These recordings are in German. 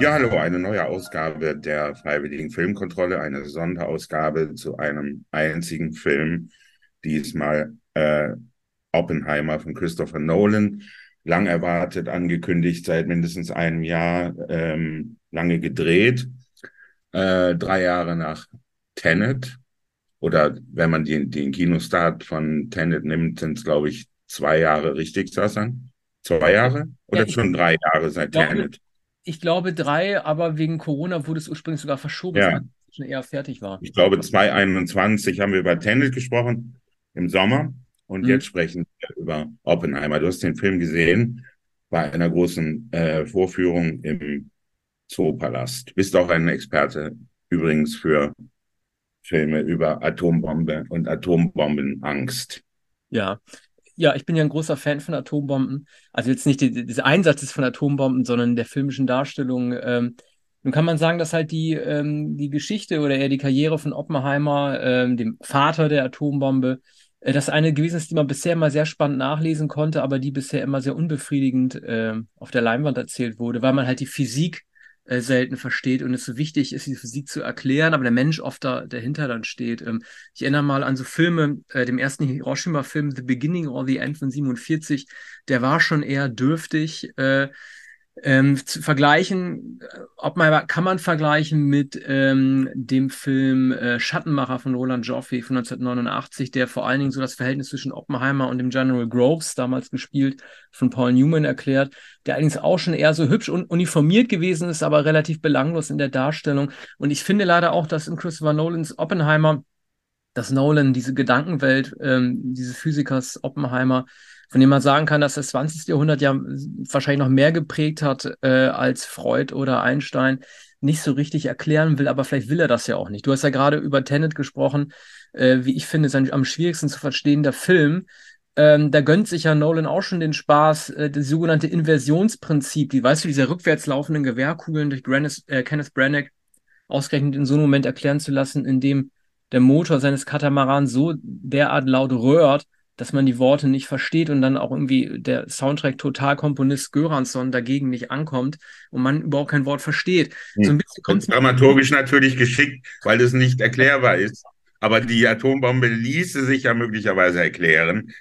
Ja, hallo, eine neue Ausgabe der Freiwilligen Filmkontrolle, eine Sonderausgabe zu einem einzigen Film, diesmal äh, Oppenheimer von Christopher Nolan, lang erwartet, angekündigt, seit mindestens einem Jahr, ähm, lange gedreht, äh, drei Jahre nach Tenet, oder wenn man den, den Kinostart von Tenet nimmt, sind es, glaube ich, zwei Jahre richtig, Sassan? Zwei Jahre? Oder ja, schon drei Jahre seit glaube, Tenet? Ich glaube drei, aber wegen Corona wurde es ursprünglich sogar verschoben, ja. schon eher fertig war. Ich glaube, 2021 haben wir über Tenet gesprochen im Sommer und mhm. jetzt sprechen wir über Oppenheimer. Du hast den Film gesehen bei einer großen äh, Vorführung im Zoopalast. Bist auch ein Experte übrigens für Filme über Atombombe und Atombombenangst. Ja, ja, ich bin ja ein großer Fan von Atombomben. Also jetzt nicht des Einsatzes von Atombomben, sondern der filmischen Darstellung. Ähm, nun kann man sagen, dass halt die, ähm, die Geschichte oder eher die Karriere von Oppenheimer, ähm, dem Vater der Atombombe, äh, das eine gewesen ist, die man bisher immer sehr spannend nachlesen konnte, aber die bisher immer sehr unbefriedigend äh, auf der Leinwand erzählt wurde, weil man halt die Physik äh, selten versteht und es so wichtig ist, die Physik zu erklären, aber der Mensch oft da, dahinter dann steht. Ähm, ich erinnere mal an so Filme, äh, dem ersten Hiroshima-Film The Beginning or the End von 47, der war schon eher dürftig. Äh, ähm, zu vergleichen, äh, ob man kann man vergleichen mit ähm, dem Film äh, Schattenmacher von Roland Joffe von 1989, der vor allen Dingen so das Verhältnis zwischen Oppenheimer und dem General Groves damals gespielt von Paul Newman erklärt, der allerdings auch schon eher so hübsch und uniformiert gewesen ist, aber relativ belanglos in der Darstellung. Und ich finde leider auch, dass in Christopher Nolans Oppenheimer, dass Nolan diese Gedankenwelt ähm, dieses Physikers Oppenheimer von dem man sagen kann, dass das 20. Jahrhundert ja wahrscheinlich noch mehr geprägt hat äh, als Freud oder Einstein, nicht so richtig erklären will, aber vielleicht will er das ja auch nicht. Du hast ja gerade über Tenet gesprochen, äh, wie ich finde, sein am schwierigsten zu verstehender Film. Ähm, da gönnt sich ja Nolan auch schon den Spaß, äh, das sogenannte Inversionsprinzip, die, weißt du, diese rückwärts laufenden Gewehrkugeln durch Grannis, äh, Kenneth Branagh ausgerechnet in so einem Moment erklären zu lassen, in dem der Motor seines Katamarans so derart laut röhrt, dass man die Worte nicht versteht und dann auch irgendwie der Soundtrack-Totalkomponist Göransson dagegen nicht ankommt und man überhaupt kein Wort versteht. Hm. So ein bisschen kommt's dramaturgisch natürlich geschickt, weil es nicht erklärbar ist. Aber die Atombombe ließe sich ja möglicherweise erklären.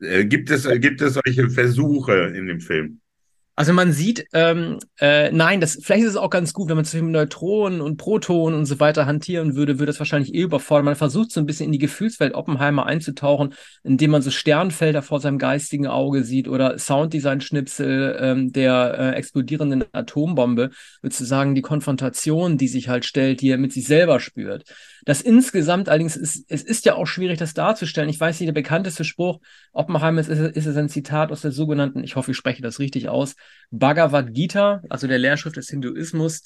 Äh, gibt, es, gibt es solche Versuche in dem Film? Also man sieht, ähm, äh, nein, das vielleicht ist es auch ganz gut, wenn man zwischen Neutronen und Protonen und so weiter hantieren würde, würde das wahrscheinlich eh überfordern. Man versucht so ein bisschen in die Gefühlswelt Oppenheimer einzutauchen, indem man so Sternfelder vor seinem geistigen Auge sieht oder Sounddesign-Schnipsel ähm, der äh, explodierenden Atombombe, sozusagen die Konfrontation, die sich halt stellt, die er mit sich selber spürt. Das insgesamt allerdings ist, es ist ja auch schwierig, das darzustellen. Ich weiß nicht, der bekannteste Spruch Oppenheimer ist, ist es ein Zitat aus der sogenannten, ich hoffe, ich spreche das richtig aus, Bhagavad Gita, also der Lehrschrift des Hinduismus.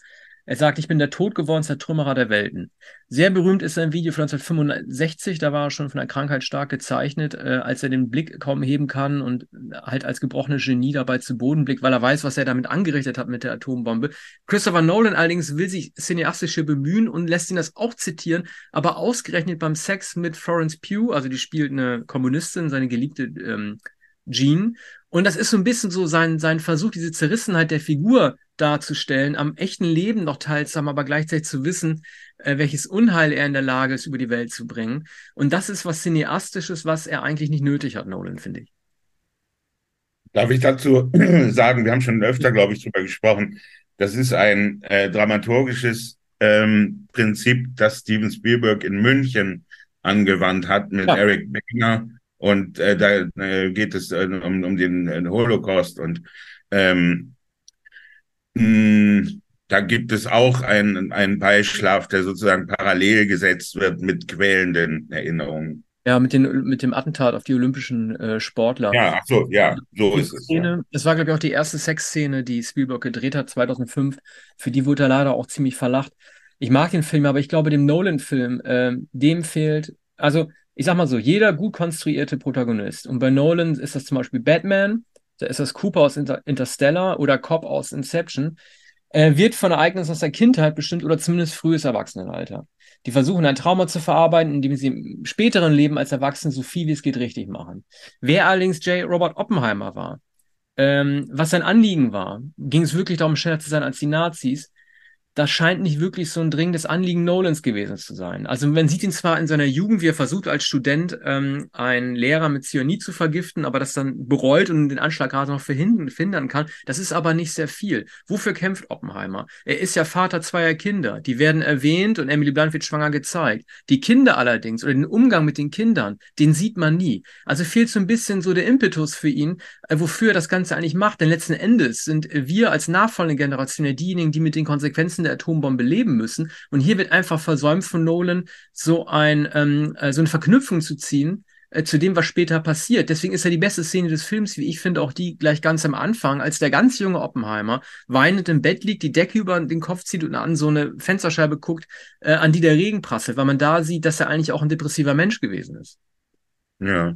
Er sagt, ich bin der Todgeworden Zertrümmerer der Welten. Sehr berühmt ist sein Video von 1965, da war er schon von der Krankheit stark gezeichnet, äh, als er den Blick kaum heben kann und halt als gebrochenes Genie dabei zu Boden blickt, weil er weiß, was er damit angerichtet hat mit der Atombombe. Christopher Nolan allerdings will sich cineastische bemühen und lässt ihn das auch zitieren, aber ausgerechnet beim Sex mit Florence Pugh, also die spielt eine Kommunistin, seine geliebte ähm, Jean. Und das ist so ein bisschen so sein, sein Versuch, diese Zerrissenheit der Figur darzustellen, am echten Leben noch teilzuhaben, aber gleichzeitig zu wissen, äh, welches Unheil er in der Lage ist, über die Welt zu bringen. Und das ist was Cineastisches, was er eigentlich nicht nötig hat, Nolan, finde ich. Darf ich dazu sagen, wir haben schon öfter, glaube ich, darüber gesprochen, das ist ein äh, dramaturgisches ähm, Prinzip, das Steven Spielberg in München angewandt hat mit ja. Eric Beckner und äh, da äh, geht es äh, um, um den äh, Holocaust und ähm, mh, hm, da gibt es auch einen, einen Beischlaf, der sozusagen parallel gesetzt wird mit quälenden Erinnerungen. Ja, mit, den, mit dem Attentat auf die olympischen äh, Sportler. Ja, ach so, ja, so die ist es. Szene, ja. Das war, glaube ich, auch die erste Sexszene, die Spielberg gedreht hat, 2005. Für die wurde er leider auch ziemlich verlacht. Ich mag den Film, aber ich glaube, dem Nolan-Film, äh, dem fehlt, also ich sag mal so, jeder gut konstruierte Protagonist. Und bei Nolan ist das zum Beispiel Batman, da ist das Cooper aus Inter Interstellar oder Cop aus Inception, äh, wird von Ereignissen aus der Kindheit bestimmt oder zumindest frühes Erwachsenenalter. Die versuchen ein Trauma zu verarbeiten, indem sie im späteren Leben als Erwachsene so viel wie es geht richtig machen. Wer allerdings J. Robert Oppenheimer war, ähm, was sein Anliegen war. Ging es wirklich darum, schneller zu sein als die Nazis? Das scheint nicht wirklich so ein dringendes Anliegen Nolans gewesen zu sein. Also man sieht ihn zwar in seiner Jugend, wie er versucht als Student ähm, einen Lehrer mit Cyanid zu vergiften, aber das dann bereut und den Anschlag gerade noch verhindern kann. Das ist aber nicht sehr viel. Wofür kämpft Oppenheimer? Er ist ja Vater zweier Kinder. Die werden erwähnt und Emily Blunt wird schwanger gezeigt. Die Kinder allerdings oder den Umgang mit den Kindern, den sieht man nie. Also fehlt so ein bisschen so der Impetus für ihn, äh, wofür er das Ganze eigentlich macht. Denn letzten Endes sind wir als nachfolgende Generation ja diejenigen, die mit den Konsequenzen der Atombombe leben müssen. Und hier wird einfach versäumt von Nolan, so, ein, ähm, äh, so eine Verknüpfung zu ziehen äh, zu dem, was später passiert. Deswegen ist ja die beste Szene des Films, wie ich finde, auch die gleich ganz am Anfang, als der ganz junge Oppenheimer weinend im Bett liegt, die Decke über den Kopf zieht und an so eine Fensterscheibe guckt, äh, an die der Regen prasselt, weil man da sieht, dass er eigentlich auch ein depressiver Mensch gewesen ist. Ja.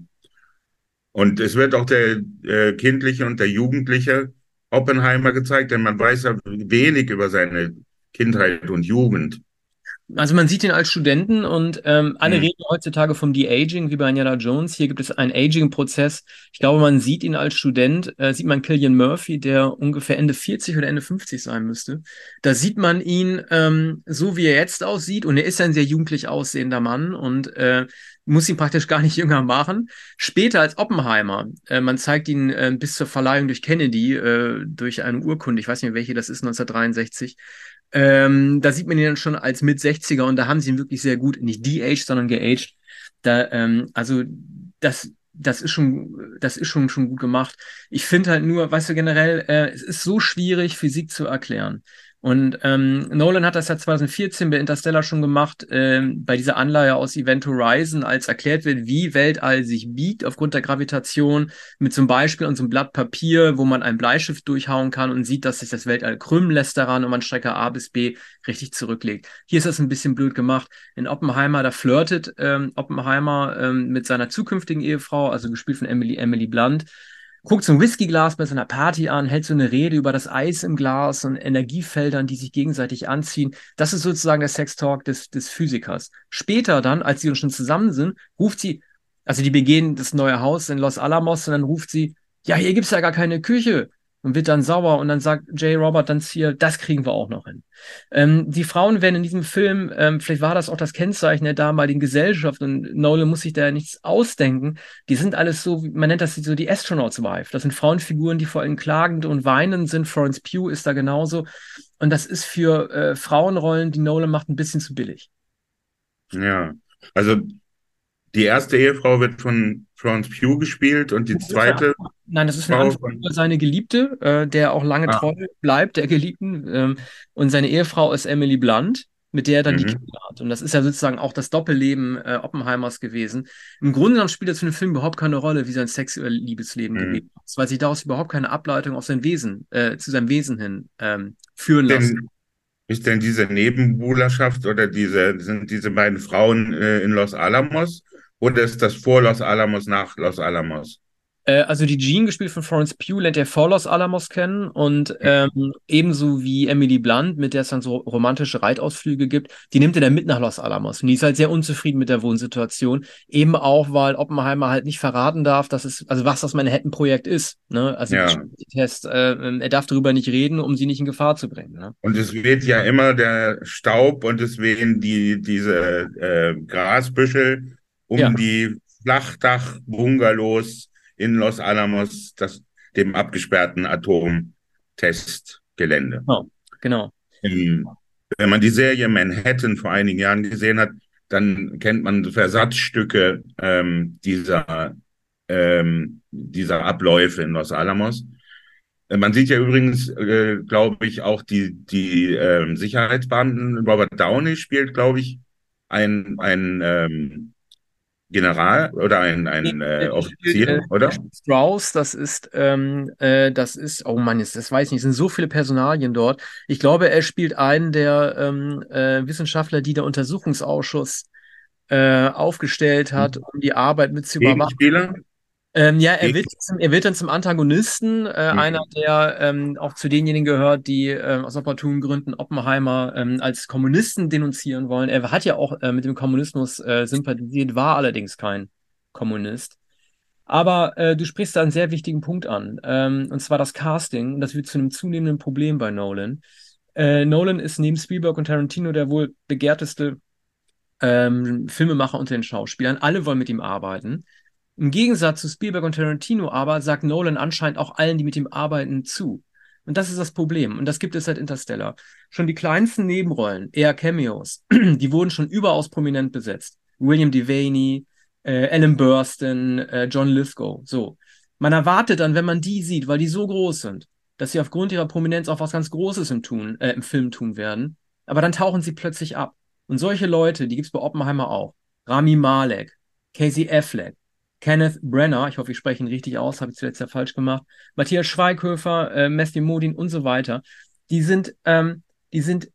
Und es wird auch der äh, kindliche und der jugendliche Oppenheimer gezeigt, denn man weiß ja wenig über seine Kindheit und Jugend. Also man sieht ihn als Studenten und ähm, alle mhm. reden heutzutage vom De-Aging, wie bei Indiana Jones. Hier gibt es einen Aging-Prozess. Ich glaube, man sieht ihn als Student, äh, sieht man Killian Murphy, der ungefähr Ende 40 oder Ende 50 sein müsste. Da sieht man ihn ähm, so, wie er jetzt aussieht und er ist ein sehr jugendlich aussehender Mann und äh, muss ihn praktisch gar nicht jünger machen. Später als Oppenheimer, äh, man zeigt ihn äh, bis zur Verleihung durch Kennedy, äh, durch eine Urkunde, ich weiß nicht welche das ist, 1963, ähm, da sieht man ihn dann schon als mit 60er und da haben sie ihn wirklich sehr gut, nicht de-aged, sondern geaged. Da, ähm, also das, das ist schon, das ist schon, schon gut gemacht. Ich finde halt nur, weißt du, generell, äh, es ist so schwierig, Physik zu erklären. Und ähm, Nolan hat das ja 2014 bei Interstellar schon gemacht, ähm, bei dieser Anleihe aus Event Horizon, als erklärt wird, wie Weltall sich biegt aufgrund der Gravitation, mit zum Beispiel einem Blatt Papier, wo man ein Bleistift durchhauen kann und sieht, dass sich das Weltall krümmen lässt daran und man Strecke A bis B richtig zurücklegt. Hier ist das ein bisschen blöd gemacht. In Oppenheimer, da flirtet ähm, Oppenheimer ähm, mit seiner zukünftigen Ehefrau, also gespielt von Emily, Emily Blunt, guckt so ein Whiskyglas bei so einer Party an, hält so eine Rede über das Eis im Glas und Energiefeldern, die sich gegenseitig anziehen. Das ist sozusagen der Sextalk des, des Physikers. Später dann, als sie schon zusammen sind, ruft sie, also die begehen das neue Haus in Los Alamos und dann ruft sie, ja, hier gibt's ja gar keine Küche und wird dann sauer und dann sagt Jay Robert dann hier, das kriegen wir auch noch hin. Ähm, die Frauen werden in diesem Film, ähm, vielleicht war das auch das Kennzeichen der damaligen Gesellschaft und Nolan muss sich da nichts ausdenken. Die sind alles so, man nennt das so die Astronauts Wife. Das sind Frauenfiguren, die vor allem klagend und weinend sind. Florence Pugh ist da genauso. Und das ist für äh, Frauenrollen, die Nolan macht, ein bisschen zu billig. Ja, also die erste Ehefrau wird von Florence Pugh gespielt und die zweite. Nein, das ist eine Antwort über seine Geliebte, äh, der auch lange ah. treu bleibt, der Geliebten. Ähm, und seine Ehefrau ist Emily Blunt, mit der er dann mhm. die Kinder hat. Und das ist ja sozusagen auch das Doppelleben äh, Oppenheimers gewesen. Im Grunde genommen spielt das für den Film überhaupt keine Rolle, wie sein sexuelles Liebesleben mhm. gewesen ist, weil sich daraus überhaupt keine Ableitung auf sein Wesen, äh, zu seinem Wesen hin ähm, führen lassen. ist denn diese Nebenbuhlerschaft oder diese, sind diese beiden Frauen äh, in Los Alamos? Oder ist das vor Los Alamos, nach Los Alamos? Äh, also die Jean, gespielt von Florence Pugh, lernt er vor Los Alamos kennen und ähm, ebenso wie Emily Blunt, mit der es dann so romantische Reitausflüge gibt, die nimmt er dann mit nach Los Alamos und die ist halt sehr unzufrieden mit der Wohnsituation, eben auch, weil Oppenheimer halt nicht verraten darf, dass es, also was das Manhattan-Projekt ist, ne? also ja. Test, äh, er darf darüber nicht reden, um sie nicht in Gefahr zu bringen. Ne? Und es weht ja immer der Staub und es wehen die, diese äh, Grasbüschel um ja. die Flachdach-Bungalows in Los Alamos, das, dem abgesperrten Atomtestgelände. Genau. genau. In, wenn man die Serie Manhattan vor einigen Jahren gesehen hat, dann kennt man Versatzstücke ähm, dieser, ähm, dieser Abläufe in Los Alamos. Äh, man sieht ja übrigens, äh, glaube ich, auch die, die äh, Sicherheitsbeamten. Robert Downey spielt, glaube ich, ein, ein ähm, General oder ein, ein äh, Offizier, äh, oder? Strauss, das ist, ähm, äh, das ist, oh Mann, das, das weiß ich nicht, es sind so viele Personalien dort. Ich glaube, er spielt einen der ähm, äh, Wissenschaftler, die der Untersuchungsausschuss äh, aufgestellt hat, hm. um die Arbeit mit zu überwachen. Ähm, ja, er wird, er wird dann zum Antagonisten, äh, mhm. einer, der ähm, auch zu denjenigen gehört, die äh, aus opportunen Gründen Oppenheimer ähm, als Kommunisten denunzieren wollen. Er hat ja auch äh, mit dem Kommunismus äh, sympathisiert, war allerdings kein Kommunist. Aber äh, du sprichst da einen sehr wichtigen Punkt an, ähm, und zwar das Casting. Und das wird zu einem zunehmenden Problem bei Nolan. Äh, Nolan ist neben Spielberg und Tarantino der wohl begehrteste ähm, Filmemacher unter den Schauspielern. Alle wollen mit ihm arbeiten. Im Gegensatz zu Spielberg und Tarantino aber sagt Nolan anscheinend auch allen, die mit ihm arbeiten, zu. Und das ist das Problem. Und das gibt es seit Interstellar. Schon die kleinsten Nebenrollen, eher Cameos, die wurden schon überaus prominent besetzt. William Devaney, äh, Alan Burstyn, äh, John Lithgow. So. Man erwartet dann, wenn man die sieht, weil die so groß sind, dass sie aufgrund ihrer Prominenz auch was ganz Großes im, tun, äh, im Film tun werden. Aber dann tauchen sie plötzlich ab. Und solche Leute, die gibt es bei Oppenheimer auch. Rami Malek, Casey Affleck, Kenneth Brenner, ich hoffe, ich spreche ihn richtig aus, habe ich zuletzt ja falsch gemacht, Matthias Schweighöfer, äh, Matthew Modin und so weiter. Die sind, ähm, die sind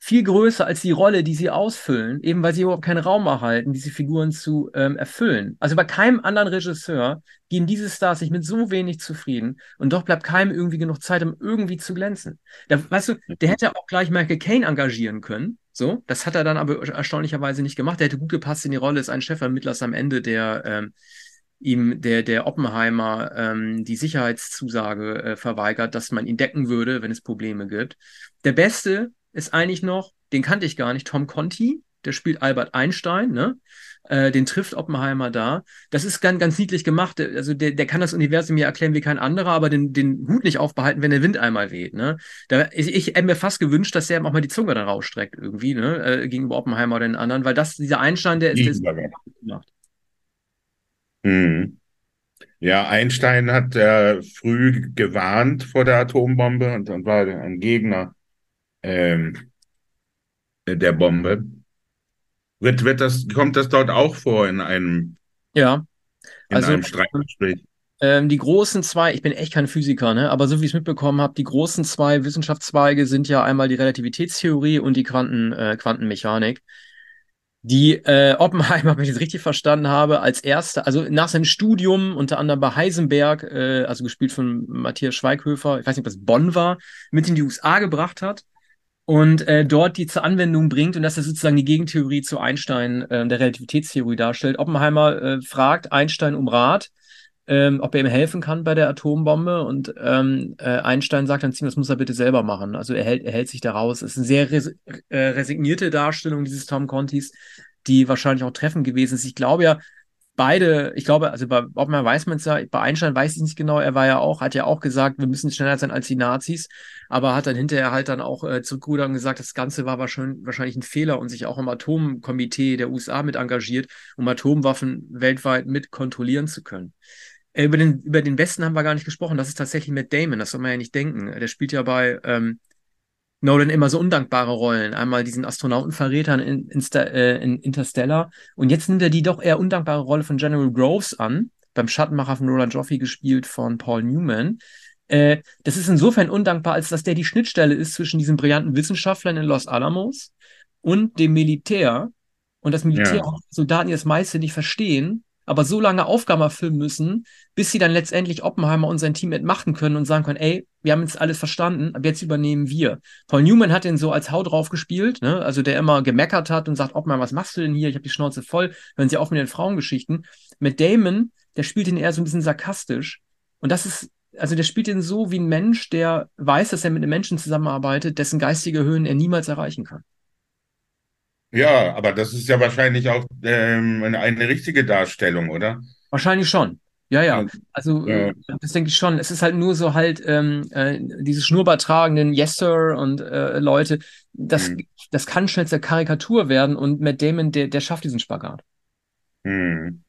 viel größer als die Rolle, die sie ausfüllen, eben weil sie überhaupt keinen Raum erhalten, diese Figuren zu ähm, erfüllen. Also bei keinem anderen Regisseur gehen diese Stars sich mit so wenig zufrieden und doch bleibt keinem irgendwie genug Zeit, um irgendwie zu glänzen. Da, weißt du, der hätte auch gleich Michael Caine engagieren können. So, das hat er dann aber erstaunlicherweise nicht gemacht. Der hätte gut gepasst in die Rolle, ist ein Chefermittler am Ende, der ähm, ihm der, der Oppenheimer ähm, die Sicherheitszusage äh, verweigert, dass man ihn decken würde, wenn es Probleme gibt. Der Beste ist eigentlich noch, den kannte ich gar nicht, Tom Conti, der spielt Albert Einstein, ne? Äh, den trifft Oppenheimer da. Das ist ganz, ganz niedlich gemacht. Also der, der kann das Universum mir erklären wie kein anderer, aber den, den Hut nicht aufbehalten, wenn der Wind einmal weht. Ne? Da, ich, ich hätte mir fast gewünscht, dass der auch mal die Zunge dann rausstreckt irgendwie, ne? Äh, gegenüber Oppenheimer oder den anderen, weil das, dieser Einstein, der ist das gemacht. Mhm. Ja, Einstein hat äh, früh gewarnt vor der Atombombe und dann war ein Gegner ähm, der Bombe. Wird, wird das, kommt das dort auch vor in einem, ja. in also, einem Streitgespräch? Ähm, die großen zwei, ich bin echt kein Physiker, ne? aber so wie ich es mitbekommen habe, die großen zwei Wissenschaftszweige sind ja einmal die Relativitätstheorie und die Quanten, äh, Quantenmechanik die äh, Oppenheimer, wenn ich es richtig verstanden habe, als erster, also nach seinem Studium, unter anderem bei Heisenberg, äh, also gespielt von Matthias Schweighöfer, ich weiß nicht, ob das Bonn war, mit in die USA gebracht hat und äh, dort die zur Anwendung bringt und dass er sozusagen die Gegentheorie zu Einstein äh, der Relativitätstheorie darstellt. Oppenheimer äh, fragt Einstein um Rat ähm, ob er ihm helfen kann bei der Atombombe. Und ähm, äh, Einstein sagt dann, das muss er bitte selber machen. Also er hält, er hält sich da raus. Es ist eine sehr res äh, resignierte Darstellung dieses Tom Contis, die wahrscheinlich auch treffend gewesen ist. Ich glaube ja, beide, ich glaube, also bei Oppenheimer weiß man es ja, bei Einstein weiß ich nicht genau, er war ja auch, hat ja auch gesagt, wir müssen schneller sein als die Nazis, aber hat dann hinterher halt dann auch äh, zurückgerudert und gesagt, das Ganze war wahrscheinlich, wahrscheinlich ein Fehler und sich auch im Atomkomitee der USA mit engagiert, um Atomwaffen weltweit mit kontrollieren zu können. Äh, über den, über den Westen haben wir gar nicht gesprochen. Das ist tatsächlich Matt Damon, das soll man ja nicht denken. Der spielt ja bei ähm, Nolan immer so undankbare Rollen. Einmal diesen Astronautenverrätern in, in, äh, in Interstellar. Und jetzt nimmt er die doch eher undankbare Rolle von General Groves an, beim Schattenmacher von Roland Joffe gespielt von Paul Newman. Äh, das ist insofern undankbar, als dass der die Schnittstelle ist zwischen diesen brillanten Wissenschaftlern in Los Alamos und dem Militär. Und das Militär ja. auch Soldaten, die das meiste nicht verstehen aber so lange Aufgaben erfüllen müssen, bis sie dann letztendlich Oppenheimer und sein Team entmachten können und sagen können, ey, wir haben jetzt alles verstanden, ab jetzt übernehmen wir. Paul Newman hat den so als Haut drauf gespielt, ne? also der immer gemeckert hat und sagt, Oppenheimer, was machst du denn hier? Ich habe die Schnauze voll, hören Sie auf mit den Frauengeschichten. Mit Damon, der spielt ihn eher so ein bisschen sarkastisch und das ist also der spielt ihn so wie ein Mensch, der weiß, dass er mit einem Menschen zusammenarbeitet, dessen geistige Höhen er niemals erreichen kann. Ja, aber das ist ja wahrscheinlich auch ähm, eine richtige Darstellung, oder? Wahrscheinlich schon. Ja, ja. Also ja. Äh, das denke ich schon. Es ist halt nur so halt ähm, äh, diese Schnurrbart tragenden Yes Sir und äh, Leute. Das, hm. das kann schnell zur Karikatur werden und Matt Damon, der, der schafft diesen Spagat. Hm.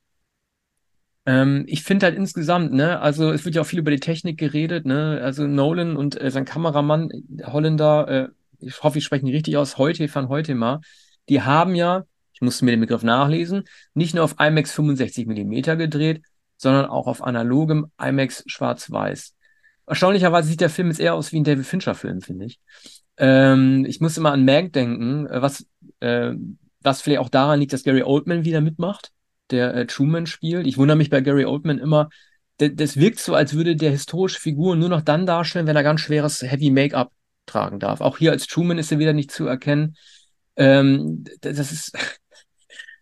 Ähm, ich finde halt insgesamt, ne, also es wird ja auch viel über die Technik geredet, ne, also Nolan und äh, sein Kameramann, Holländer, äh, ich hoffe, ich spreche ihn richtig aus, heute van heute mal, die haben ja, ich musste mir den Begriff nachlesen, nicht nur auf IMAX 65 mm gedreht, sondern auch auf analogem IMAX schwarz-weiß. Erstaunlicherweise sieht der Film jetzt eher aus wie ein David Fincher-Film, finde ich. Ähm, ich muss immer an Mank denken, äh, was, äh, was vielleicht auch daran liegt, dass Gary Oldman wieder mitmacht, der äh, Truman spielt. Ich wundere mich bei Gary Oldman immer, das wirkt so, als würde der historische Figur nur noch dann darstellen, wenn er ganz schweres Heavy Make-up tragen darf. Auch hier als Truman ist er wieder nicht zu erkennen. Ähm, das ist,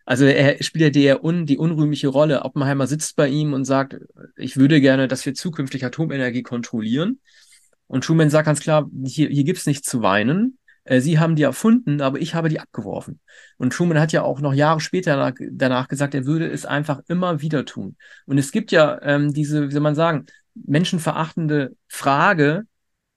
Also er spielt ja die, die unrühmliche Rolle. Oppenheimer sitzt bei ihm und sagt, ich würde gerne, dass wir zukünftig Atomenergie kontrollieren. Und Truman sagt ganz klar, hier, hier gibt es nichts zu weinen. Äh, Sie haben die erfunden, aber ich habe die abgeworfen. Und Truman hat ja auch noch Jahre später danach, danach gesagt, er würde es einfach immer wieder tun. Und es gibt ja ähm, diese, wie soll man sagen, menschenverachtende Frage,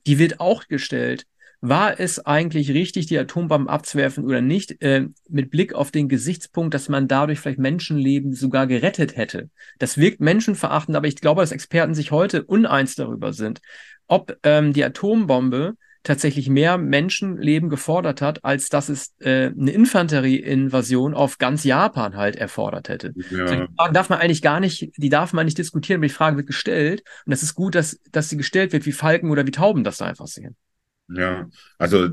die wird auch gestellt. War es eigentlich richtig, die Atombomben abzuwerfen oder nicht, äh, mit Blick auf den Gesichtspunkt, dass man dadurch vielleicht Menschenleben sogar gerettet hätte? Das wirkt menschenverachtend, aber ich glaube, dass Experten sich heute uneins darüber sind, ob ähm, die Atombombe tatsächlich mehr Menschenleben gefordert hat, als dass es äh, eine Infanterieinvasion auf ganz Japan halt erfordert hätte. Ja. So, die Frage darf man eigentlich gar nicht, die darf man nicht diskutieren, aber die Frage wird gestellt und das ist gut, dass, dass sie gestellt wird, wie Falken oder wie Tauben das da einfach sehen. Ja, also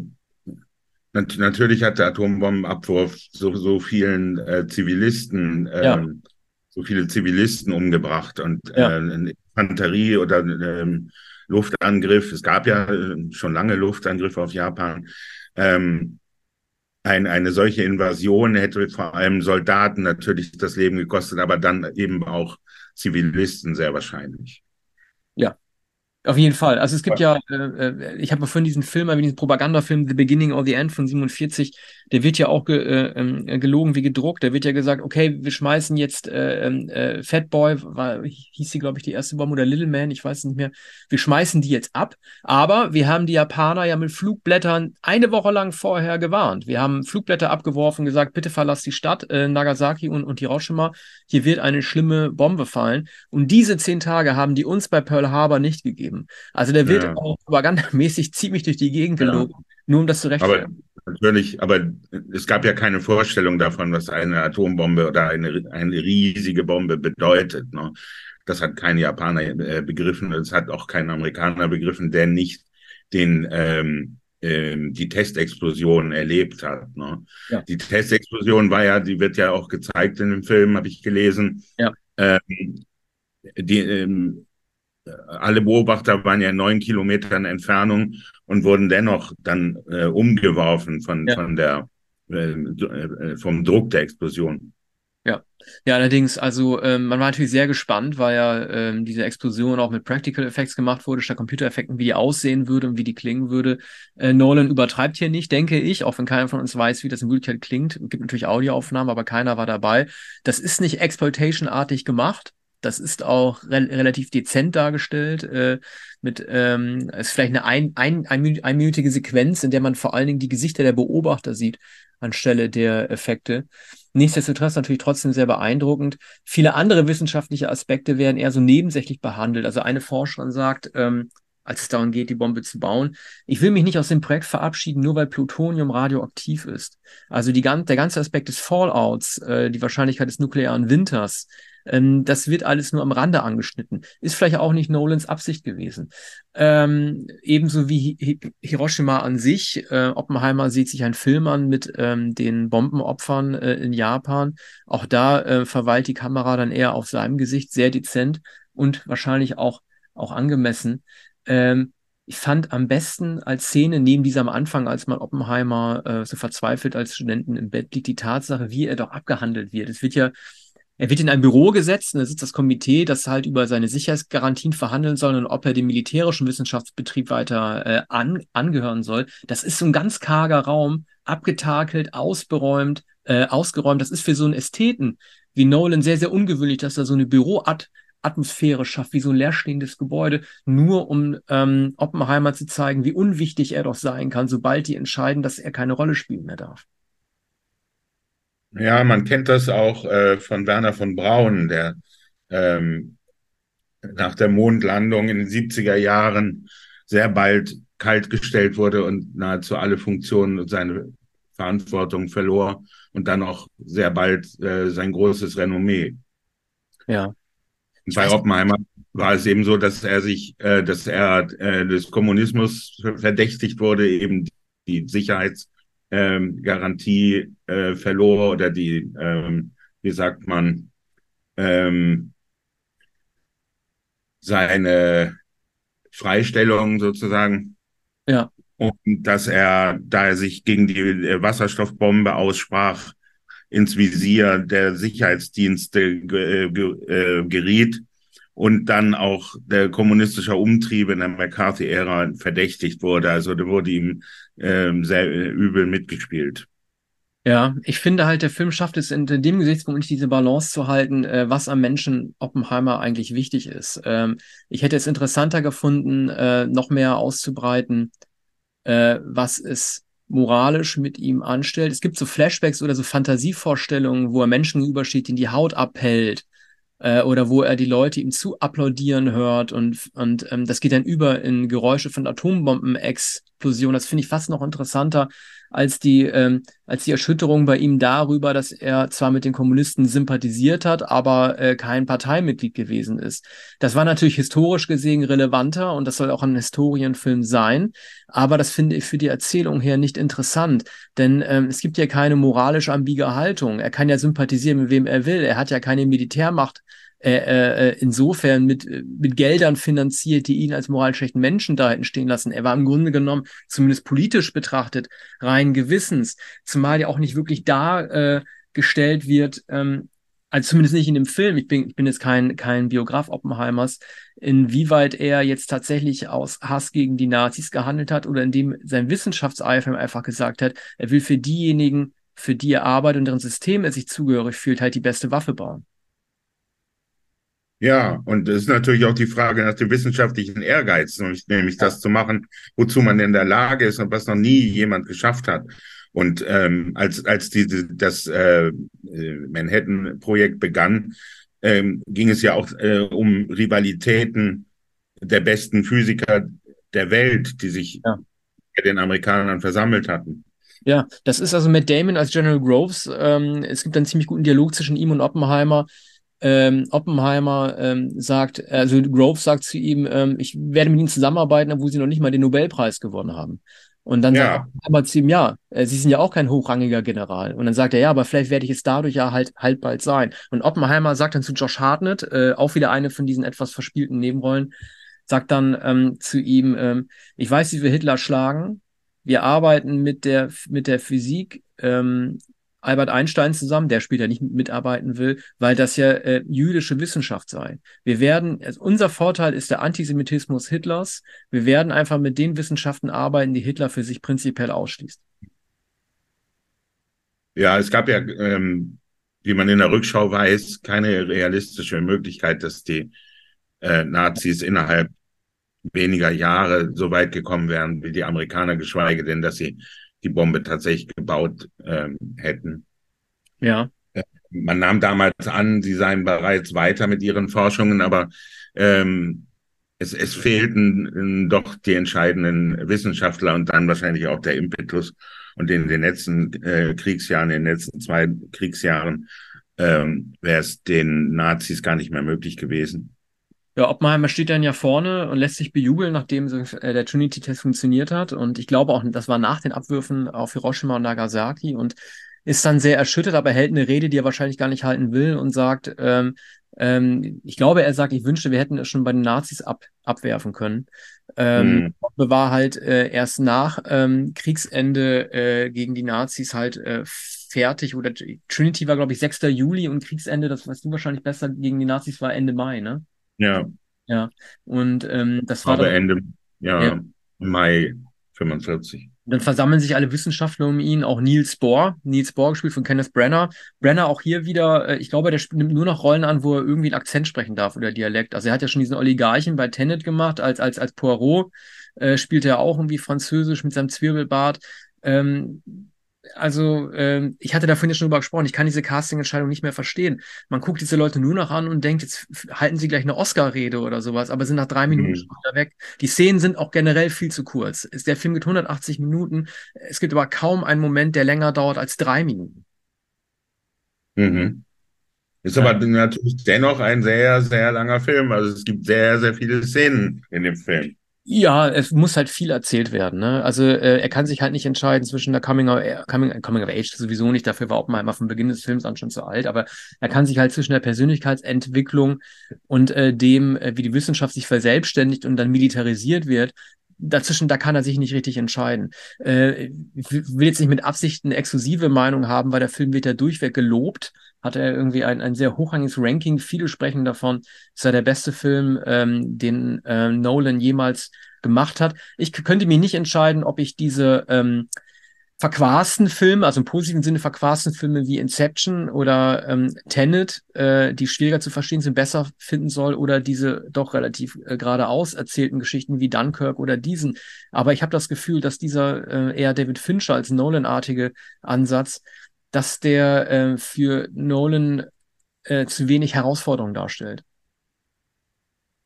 nat natürlich hat der Atombombenabwurf so, so vielen äh, Zivilisten, äh, ja. so viele Zivilisten umgebracht und ja. äh, Infanterie oder ähm, Luftangriff. Es gab ja äh, schon lange Luftangriffe auf Japan. Ähm, ein, eine solche Invasion hätte vor allem Soldaten natürlich das Leben gekostet, aber dann eben auch Zivilisten sehr wahrscheinlich. Ja, auf jeden Fall. Also es gibt ja, äh, äh ich habe vorhin diesen Film, diesen Propagandafilm The Beginning or the End von 47, der wird ja auch ge, äh, ähm, gelogen wie gedruckt. Da wird ja gesagt, okay, wir schmeißen jetzt äh, ähm, äh, Fatboy, war, hieß sie, glaube ich, die erste Bombe oder Little Man, ich weiß nicht mehr. Wir schmeißen die jetzt ab, aber wir haben die Japaner ja mit Flugblättern eine Woche lang vorher gewarnt. Wir haben Flugblätter abgeworfen, gesagt, bitte verlass die Stadt, äh, Nagasaki und, und Hiroshima. Hier wird eine schlimme Bombe fallen. Und diese zehn Tage haben die uns bei Pearl Harbor nicht gegeben geben. Also der wird ja. auch propagandamäßig ziemlich durch die Gegend gelogen, ja. nur um das zu rechtfertigen. Aber natürlich, aber es gab ja keine Vorstellung davon, was eine Atombombe oder eine, eine riesige Bombe bedeutet. Ne? Das hat kein Japaner äh, begriffen, das hat auch kein Amerikaner begriffen, der nicht den ähm, ähm, die Testexplosion erlebt hat. Ne? Ja. Die Testexplosion war ja, die wird ja auch gezeigt in dem Film, habe ich gelesen. Ja. Ähm, die, ähm, alle Beobachter waren ja neun Kilometern Entfernung und wurden dennoch dann äh, umgeworfen von, ja. von der, äh, äh, vom Druck der Explosion. Ja, ja, allerdings, also ähm, man war natürlich sehr gespannt, weil ja ähm, diese Explosion auch mit Practical Effects gemacht wurde, statt Computereffekten, wie die aussehen würde und wie die klingen würde. Äh, Nolan übertreibt hier nicht, denke ich, auch wenn keiner von uns weiß, wie das in Wirklichkeit klingt. Es gibt natürlich Audioaufnahmen, aber keiner war dabei. Das ist nicht Exploitation-artig gemacht. Das ist auch re relativ dezent dargestellt. Äh, mit ähm, ist vielleicht eine ein, ein, ein, einminütige Sequenz, in der man vor allen Dingen die Gesichter der Beobachter sieht anstelle der Effekte. Nichtsdestotrotz natürlich trotzdem sehr beeindruckend. Viele andere wissenschaftliche Aspekte werden eher so nebensächlich behandelt. Also eine Forscherin sagt, ähm, als es darum geht, die Bombe zu bauen. Ich will mich nicht aus dem Projekt verabschieden, nur weil Plutonium radioaktiv ist. Also die, der ganze Aspekt des Fallouts, äh, die Wahrscheinlichkeit des nuklearen Winters, ähm, das wird alles nur am Rande angeschnitten. Ist vielleicht auch nicht Nolans Absicht gewesen. Ähm, ebenso wie Hiroshima an sich. Äh, Oppenheimer sieht sich einen Film an mit ähm, den Bombenopfern äh, in Japan. Auch da äh, verweilt die Kamera dann eher auf seinem Gesicht, sehr dezent und wahrscheinlich auch, auch angemessen. Ähm, ich fand am besten als Szene neben dieser am Anfang, als man Oppenheimer äh, so verzweifelt als Studenten im Bett liegt, die Tatsache, wie er doch abgehandelt wird. Es wird ja er wird in ein Büro gesetzt und da sitzt das Komitee, das halt über seine Sicherheitsgarantien verhandeln soll und ob er dem militärischen Wissenschaftsbetrieb weiter äh, an, angehören soll. Das ist so ein ganz karger Raum, abgetakelt, ausberäumt, äh, ausgeräumt. Das ist für so einen Ästheten wie Nolan sehr, sehr ungewöhnlich, dass er so eine Büroatmosphäre schafft, wie so ein leerstehendes Gebäude, nur um ähm, Oppenheimer zu zeigen, wie unwichtig er doch sein kann, sobald die entscheiden, dass er keine Rolle spielen mehr darf. Ja, man kennt das auch äh, von Werner von Braun, der ähm, nach der Mondlandung in den 70er Jahren sehr bald kaltgestellt wurde und nahezu alle Funktionen und seine Verantwortung verlor und dann auch sehr bald äh, sein großes Renommee. Ja. Und bei Oppenheimer war es eben so, dass er sich, äh, dass er äh, des Kommunismus verdächtigt wurde, eben die Sicherheits- ähm, äh, verlor oder die, ähm, wie sagt man, ähm, seine Freistellung sozusagen. Ja. Und dass er, da er sich gegen die Wasserstoffbombe aussprach, ins Visier der Sicherheitsdienste äh, geriet und dann auch der kommunistische Umtrieb in der McCarthy-Ära verdächtigt wurde. Also da wurde ihm äh, sehr übel mitgespielt. Ja, ich finde halt, der Film schafft es in dem Gesichtspunkt nicht diese Balance zu halten, äh, was am Menschen Oppenheimer eigentlich wichtig ist. Ähm, ich hätte es interessanter gefunden, äh, noch mehr auszubreiten, äh, was es moralisch mit ihm anstellt. Es gibt so Flashbacks oder so Fantasievorstellungen, wo er Menschen gegenübersteht, denen die Haut abhält äh, oder wo er die Leute ihm zu applaudieren hört und, und ähm, das geht dann über in Geräusche von Atombombenexplosionen. Das finde ich fast noch interessanter als die, ähm, als die Erschütterung bei ihm darüber, dass er zwar mit den Kommunisten sympathisiert hat, aber äh, kein Parteimitglied gewesen ist. Das war natürlich historisch gesehen relevanter und das soll auch ein Historienfilm sein, aber das finde ich für die Erzählung her nicht interessant, denn ähm, es gibt ja keine moralisch ambige Haltung. Er kann ja sympathisieren, mit wem er will. Er hat ja keine Militärmacht äh, äh, insofern mit, mit Geldern finanziert, die ihn als moralisch schlechten Menschen da hätten stehen lassen. Er war im Grunde genommen, zumindest politisch betrachtet, rein Gewissens, zumal ja auch nicht wirklich dargestellt äh, wird, ähm, also zumindest nicht in dem Film, ich bin, ich bin jetzt kein, kein Biograf Oppenheimers, inwieweit er jetzt tatsächlich aus Hass gegen die Nazis gehandelt hat oder indem sein Wissenschaftseifer einfach gesagt hat, er will für diejenigen, für die er arbeitet und deren System er sich zugehörig fühlt, halt die beste Waffe bauen. Ja, und es ist natürlich auch die Frage nach dem wissenschaftlichen Ehrgeiz, nämlich das zu machen, wozu man in der Lage ist und was noch nie jemand geschafft hat. Und ähm, als als diese das äh, Manhattan-Projekt begann, ähm, ging es ja auch äh, um Rivalitäten der besten Physiker der Welt, die sich ja. den Amerikanern versammelt hatten. Ja, das ist also Matt Damon als General Groves. Ähm, es gibt einen ziemlich guten Dialog zwischen ihm und Oppenheimer ähm, Oppenheimer ähm, sagt, also Grove sagt zu ihm, ähm, ich werde mit Ihnen zusammenarbeiten, obwohl Sie noch nicht mal den Nobelpreis gewonnen haben. Und dann ja. sagt Oppenheimer zu ihm, ja, äh, Sie sind ja auch kein hochrangiger General. Und dann sagt er, ja, aber vielleicht werde ich es dadurch ja halt, halt bald sein. Und Oppenheimer sagt dann zu Josh Hartnett, äh, auch wieder eine von diesen etwas verspielten Nebenrollen, sagt dann ähm, zu ihm, ähm, ich weiß, wie wir Hitler schlagen. Wir arbeiten mit der, mit der Physik ähm, Albert Einstein zusammen, der später nicht mitarbeiten will, weil das ja äh, jüdische Wissenschaft sei. Wir werden, also unser Vorteil ist der Antisemitismus Hitlers. Wir werden einfach mit den Wissenschaften arbeiten, die Hitler für sich prinzipiell ausschließt. Ja, es gab ja, ähm, wie man in der Rückschau weiß, keine realistische Möglichkeit, dass die äh, Nazis innerhalb weniger Jahre so weit gekommen wären wie die Amerikaner, geschweige denn, dass sie die Bombe tatsächlich gebaut ähm, hätten. Ja. Äh, man nahm damals an, sie seien bereits weiter mit ihren Forschungen, aber ähm, es, es fehlten doch die entscheidenden Wissenschaftler und dann wahrscheinlich auch der Impetus. Und in den letzten äh, Kriegsjahren, in den letzten zwei Kriegsjahren, ähm, wäre es den Nazis gar nicht mehr möglich gewesen. Ja, Oppenheimer steht dann ja vorne und lässt sich bejubeln, nachdem äh, der Trinity-Test funktioniert hat. Und ich glaube auch, das war nach den Abwürfen auf Hiroshima und Nagasaki und ist dann sehr erschüttert, aber hält eine Rede, die er wahrscheinlich gar nicht halten will und sagt, ähm, ähm, ich glaube, er sagt, ich wünschte, wir hätten es schon bei den Nazis ab, abwerfen können. Ähm, mhm. war halt äh, erst nach ähm, Kriegsende äh, gegen die Nazis halt äh, fertig oder Trinity war, glaube ich, 6. Juli und Kriegsende, das weißt du wahrscheinlich besser, gegen die Nazis war Ende Mai, ne? Ja. Ja. Und ähm, das war. Aber dann, Ende, ja, ja, Mai 45. Dann versammeln sich alle Wissenschaftler um ihn, auch Niels Bohr, Niels Bohr gespielt von Kenneth Brenner. Brenner auch hier wieder, äh, ich glaube, der nimmt nur noch Rollen an, wo er irgendwie einen Akzent sprechen darf oder Dialekt. Also er hat ja schon diesen Oligarchen bei Tenet gemacht, als, als, als Poirot äh, spielt er auch irgendwie Französisch mit seinem Zwirbelbart. Ähm, also ähm, ich hatte da vorhin ja schon drüber gesprochen, ich kann diese Casting-Entscheidung nicht mehr verstehen. Man guckt diese Leute nur noch an und denkt, jetzt halten sie gleich eine Oscar-Rede oder sowas, aber sind nach drei Minuten mhm. schon wieder weg. Die Szenen sind auch generell viel zu kurz. Der Film geht 180 Minuten, es gibt aber kaum einen Moment, der länger dauert als drei Minuten. Mhm. Ist aber natürlich dennoch ein sehr, sehr langer Film. Also es gibt sehr, sehr viele Szenen in dem Film. Ja, es muss halt viel erzählt werden. Ne? Also äh, er kann sich halt nicht entscheiden zwischen der Coming of, Coming, Coming of Age sowieso nicht, dafür war Oppenheimer von Beginn des Films an schon zu alt, aber er kann sich halt zwischen der Persönlichkeitsentwicklung und äh, dem, äh, wie die Wissenschaft sich verselbstständigt und dann militarisiert wird, dazwischen, da kann er sich nicht richtig entscheiden. Äh, will jetzt nicht mit Absicht eine exklusive Meinung haben, weil der Film wird ja durchweg gelobt. Hat er irgendwie ein, ein sehr hochrangiges Ranking. Viele sprechen davon, ist er der beste Film, ähm, den äh, Nolan jemals gemacht hat. Ich könnte mir nicht entscheiden, ob ich diese ähm, verquasten Filme, also im positiven Sinne verquasten Filme wie Inception oder ähm, Tenet, äh, die schwieriger zu verstehen sind, besser finden soll oder diese doch relativ äh, geradeaus erzählten Geschichten wie Dunkirk oder diesen. Aber ich habe das Gefühl, dass dieser äh, eher David Fincher als Nolan-artige Ansatz, dass der äh, für Nolan äh, zu wenig Herausforderungen darstellt.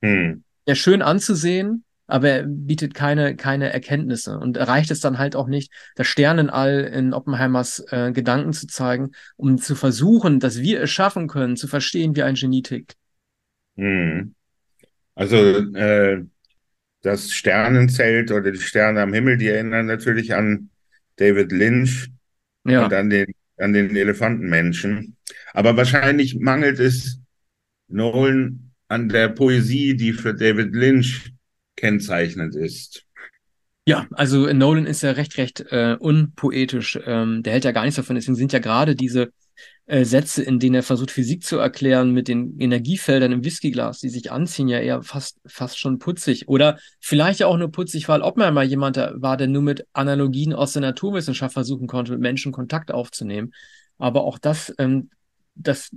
Hm. Der schön anzusehen, aber er bietet keine, keine Erkenntnisse und erreicht es dann halt auch nicht, das Sternenall in Oppenheimers äh, Gedanken zu zeigen, um zu versuchen, dass wir es schaffen können, zu verstehen, wie ein Genie tickt. Hm. Also äh, das Sternenzelt oder die Sterne am Himmel, die erinnern natürlich an David Lynch ja. und an den, an den Elefantenmenschen. Aber wahrscheinlich mangelt es Nolan an der Poesie, die für David Lynch kennzeichnend ist. Ja, also Nolan ist ja recht, recht äh, unpoetisch. Ähm, der hält ja gar nichts davon. Deswegen sind ja gerade diese äh, Sätze, in denen er versucht, Physik zu erklären mit den Energiefeldern im Whiskyglas, die sich anziehen, ja eher fast, fast schon putzig. Oder vielleicht ja auch nur putzig, weil ob man mal jemand war, der nur mit Analogien aus der Naturwissenschaft versuchen konnte, mit Menschen Kontakt aufzunehmen. Aber auch das, ähm, das,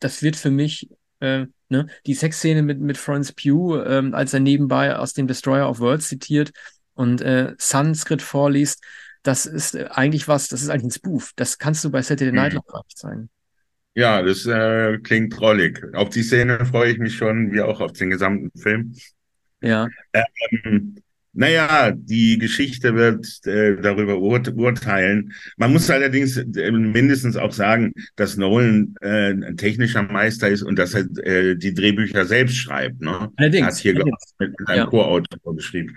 das wird für mich äh, ne? Die Sexszene mit, mit Florence Pugh, ähm, als er nebenbei aus dem Destroyer of Worlds zitiert und äh, Sanskrit vorliest, das ist äh, eigentlich was, das ist eigentlich ein Spoof. Das kannst du bei Saturday Night mhm. Live gar nicht zeigen. Ja, das äh, klingt trollig. Auf die Szene freue ich mich schon, wie auch auf den gesamten Film. Ja. Ähm, naja, die Geschichte wird äh, darüber ur urteilen. Man muss allerdings äh, mindestens auch sagen, dass Nolan äh, ein technischer Meister ist und dass er äh, die Drehbücher selbst schreibt. Ne? Allerdings. Er hat hier allerdings. mit, mit einem ja. Co-Autor geschrieben.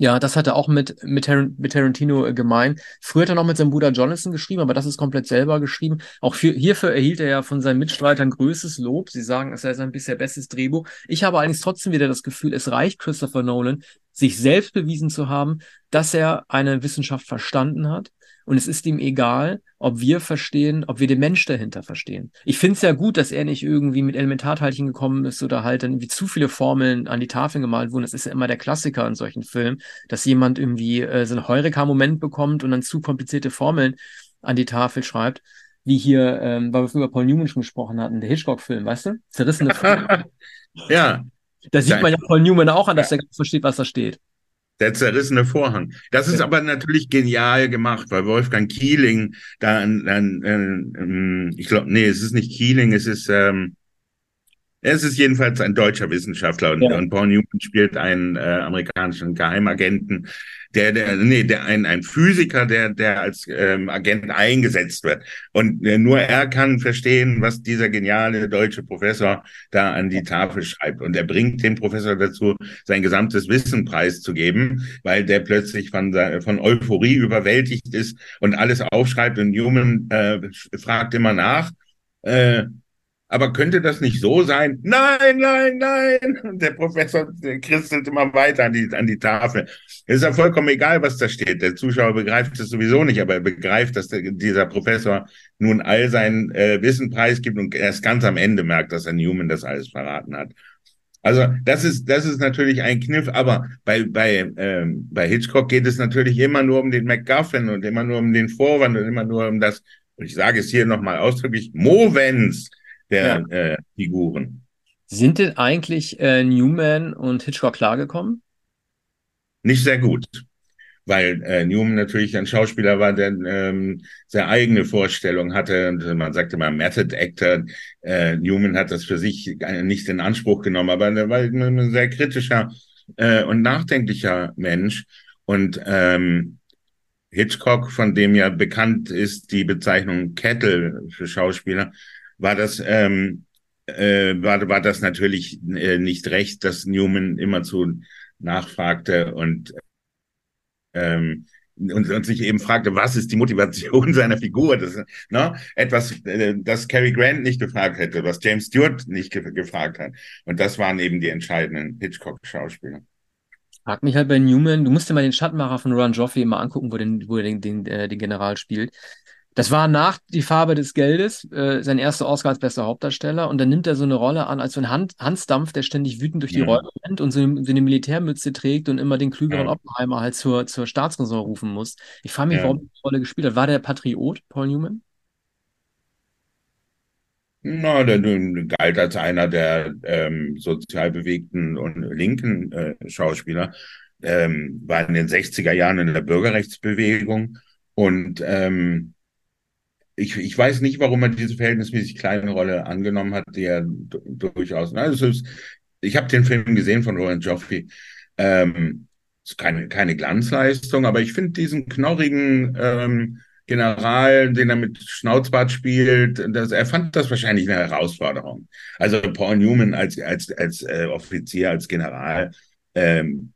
Ja, das hat er auch mit, mit, Tar mit Tarantino äh, gemein. Früher hat er noch mit seinem Bruder Jonathan geschrieben, aber das ist komplett selber geschrieben. Auch für, hierfür erhielt er ja von seinen Mitstreitern größtes Lob. Sie sagen, es sei sein bisher bestes Drehbuch. Ich habe allerdings trotzdem wieder das Gefühl, es reicht Christopher Nolan, sich selbst bewiesen zu haben, dass er eine Wissenschaft verstanden hat. Und es ist ihm egal, ob wir verstehen, ob wir den Mensch dahinter verstehen. Ich finde es ja gut, dass er nicht irgendwie mit Elementarteilchen gekommen ist oder halt dann wie zu viele Formeln an die Tafeln gemalt wurden. Das ist ja immer der Klassiker in solchen Filmen, dass jemand irgendwie äh, so einen Heureka-Moment bekommt und dann zu komplizierte Formeln an die Tafel schreibt. Wie hier, ähm, weil wir über Paul Newman schon gesprochen hatten, der Hitchcock-Film, weißt du? Zerrissene Filme. ja, da sieht man ja Paul Newman auch an, dass ja. er versteht, was da steht. Der zerrissene Vorhang. Das ist ja. aber natürlich genial gemacht, weil Wolfgang Kieling da, dann, äh, ich glaube, nee, es ist nicht Kieling, es ist, ähm, es ist jedenfalls ein deutscher Wissenschaftler und, ja. und Paul Newman spielt einen äh, amerikanischen Geheimagenten, der, der, nee, der ein, ein Physiker, der, der als ähm, Agent eingesetzt wird. Und äh, nur er kann verstehen, was dieser geniale deutsche Professor da an die Tafel schreibt. Und er bringt den Professor dazu, sein gesamtes Wissen preiszugeben, weil der plötzlich von, von Euphorie überwältigt ist und alles aufschreibt. Und Newman äh, fragt immer nach. Äh, aber könnte das nicht so sein? Nein, nein, nein. Und der Professor der christelt immer weiter an die, an die Tafel. Es ist ja vollkommen egal, was da steht. Der Zuschauer begreift es sowieso nicht, aber er begreift, dass der, dieser Professor nun all sein äh, Wissen preisgibt und erst ganz am Ende merkt, dass er Newman das alles verraten hat. Also das ist das ist natürlich ein Kniff, aber bei bei ähm, bei Hitchcock geht es natürlich immer nur um den MacGuffin und immer nur um den Vorwand und immer nur um das. Und ich sage es hier nochmal ausdrücklich: Movens der ja. äh, Figuren. Sind denn eigentlich äh, Newman und Hitchcock klargekommen? Nicht sehr gut, weil äh, Newman natürlich ein Schauspieler war, der ähm, sehr eigene Vorstellungen hatte. Und man sagte mal Method Actor. Äh, Newman hat das für sich nicht in Anspruch genommen, aber er war ein sehr kritischer äh, und nachdenklicher Mensch. Und ähm, Hitchcock, von dem ja bekannt ist die Bezeichnung Kettle für Schauspieler, war das ähm, äh, war, war das natürlich äh, nicht recht, dass Newman immer zu nachfragte und ähm, und, und sich eben fragte, was ist die Motivation seiner Figur? Das, ne, etwas, äh, das Cary Grant nicht gefragt hätte, was James Stewart nicht ge gefragt hat. Und das waren eben die entscheidenden Hitchcock-Schauspieler. Frag mich halt bei Newman, du musst dir mal den Schattenmacher von Ron Joffrey mal angucken, wo, den, wo er den, den, äh, den General spielt. Das war nach Die Farbe des Geldes, äh, sein erster Oscar als bester Hauptdarsteller. Und dann nimmt er so eine Rolle an als so ein Hand, Hansdampf, der ständig wütend durch die Ja. Räume rennt und so eine, so eine Militärmütze trägt und immer den klügeren Ja. Oppenheimer halt zur, zur Staatsräson rufen muss. Ich frage mich, Ja. warum er die Rolle gespielt hat. War der Patriot, Paul Newman? Na, der, der galt als einer der ähm, sozial bewegten und linken äh, Schauspieler, ähm, war in den 60er Jahren in der Bürgerrechtsbewegung und ähm, ich, ich weiß nicht, warum er diese verhältnismäßig kleine Rolle angenommen hat, die er du- durchaus. Na, es ist, ich habe den Film gesehen von Roland Joffrey. Ähm, ist keine, keine Glanzleistung, aber ich finde diesen knorrigen ähm, General, den er mit Schnauzbart spielt, das, er fand das wahrscheinlich eine Herausforderung. Also Paul Newman als, als, als äh, Offizier, als General, ähm,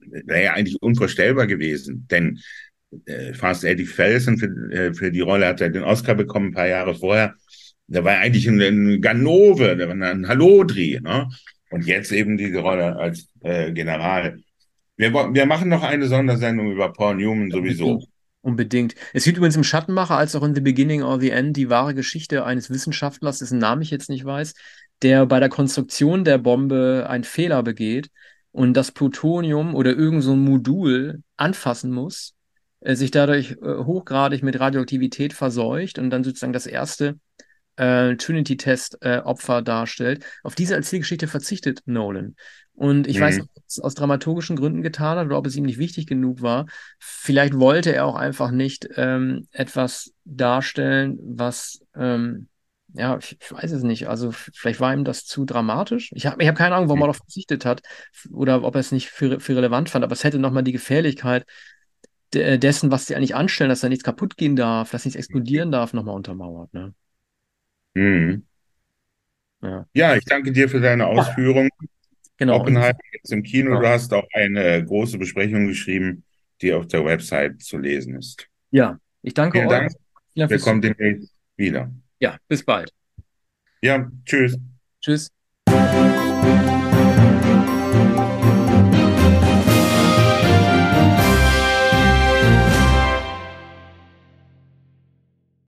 wäre ja eigentlich unvorstellbar gewesen, denn äh, Fast Eddie Felsen für, äh, für die Rolle hat er den Oscar bekommen ein paar Jahre vorher. Der war eigentlich ein, ein Ganove, der war ein Hallodri, ne? Und jetzt eben diese Rolle als äh, General. Wir, wir machen noch eine Sondersendung über Paul Newman sowieso. Unbedingt. Es gibt übrigens im Schattenmacher als auch in The Beginning or the End die wahre Geschichte eines Wissenschaftlers, dessen Namen ich jetzt nicht weiß, der bei der Konstruktion der Bombe einen Fehler begeht und das Plutonium oder irgend so ein Modul anfassen muss, äh, sich dadurch äh, hochgradig mit Radioaktivität verseucht und dann sozusagen das erste äh, Trinity-Test-Opfer darstellt. Auf diese Erzählgeschichte verzichtet Nolan. Und ich weiß Mhm. nicht, ob es aus dramaturgischen Gründen getan hat oder ob es ihm nicht wichtig genug war. Vielleicht wollte er auch einfach nicht ähm, etwas darstellen, was, ähm, ja, ich, ich weiß es nicht. Also vielleicht war ihm das zu dramatisch. Ich habe ich hab keine Ahnung, warum er darauf verzichtet hat oder ob er es nicht für, für relevant fand. Aber es hätte nochmal die Gefährlichkeit dessen, was sie eigentlich anstellen, dass da nichts kaputt gehen darf, dass nichts explodieren darf, nochmal untermauert. Ne? Mhm. Ja, Ja, ich danke dir für deine Ausführungen. genau. Oppenheimer jetzt im Kino. Genau. Du hast auch eine große Besprechung geschrieben, die auf der Website zu lesen ist. ja, ich danke Vielen euch. Dank. Vielen Dank Wir kommen demnächst wieder. Ja, bis bald. Ja, tschüss. Tschüss.